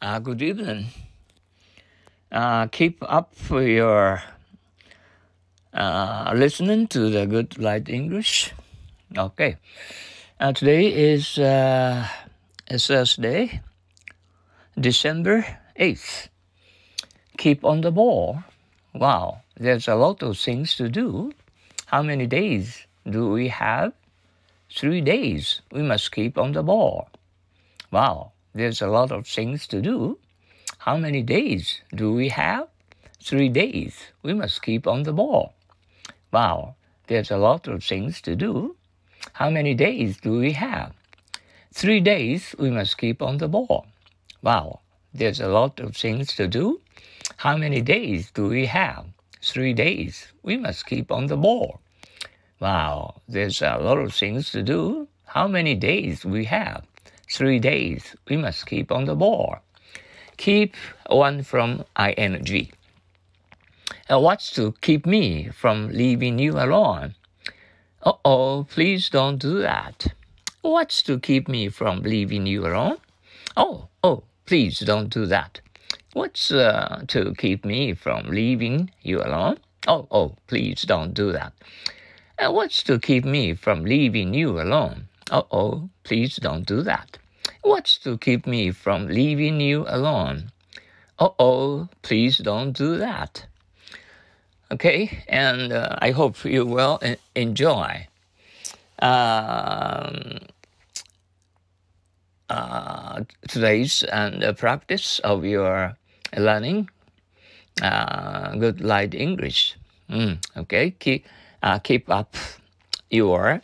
Uh, good evening. Uh, keep up for your uh, listening to the Good Light English. Okay. Uh, today is uh, Thursday, December 8th. Keep on the ball. Wow, there's a lot of things to do. How many days do we have? Three days. We must keep on the ball. Wow, there's a lot of things to do. How many days do we have? Three days. We must keep on the ball. Wow, there's a lot of things to do. How many days do we have? Three days. We must keep on the ball. Wow, there's a lot of things to do. How many days do we have? Three days. We must keep on the ball. Wow, there's a lot of things to do. How many days we have? Three days. We must keep on the ball. Keep one from ing. What's to keep me from leaving you alone? Uh oh, please don't do that. What's to keep me from leaving you alone? Oh, oh, please don't do that. What's uh, to keep me from leaving you alone? Oh, oh, please don't do that. What's to keep me from leaving you alone? Uh oh, please don't do that. What's to keep me from leaving you alone? Uh oh, please don't do that. Okay, and uh, I hope you will enjoy um, uh, today's and uh, practice of your learning uh, good light English. Mm, okay, keep uh, keep up your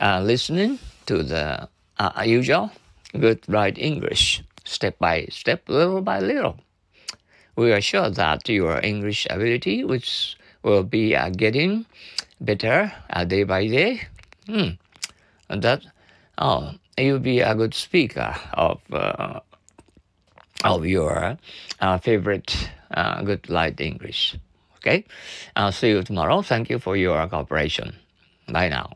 uh, listening to the uh, usual good light English, step by step, little by little. We are sure that your English ability, which will be uh, getting better uh, day by day, mm, and that oh, you'll be a good speaker of uh, of your favorite good light English. Okay, I'll see you tomorrow. Thank you for your cooperation. Bye now.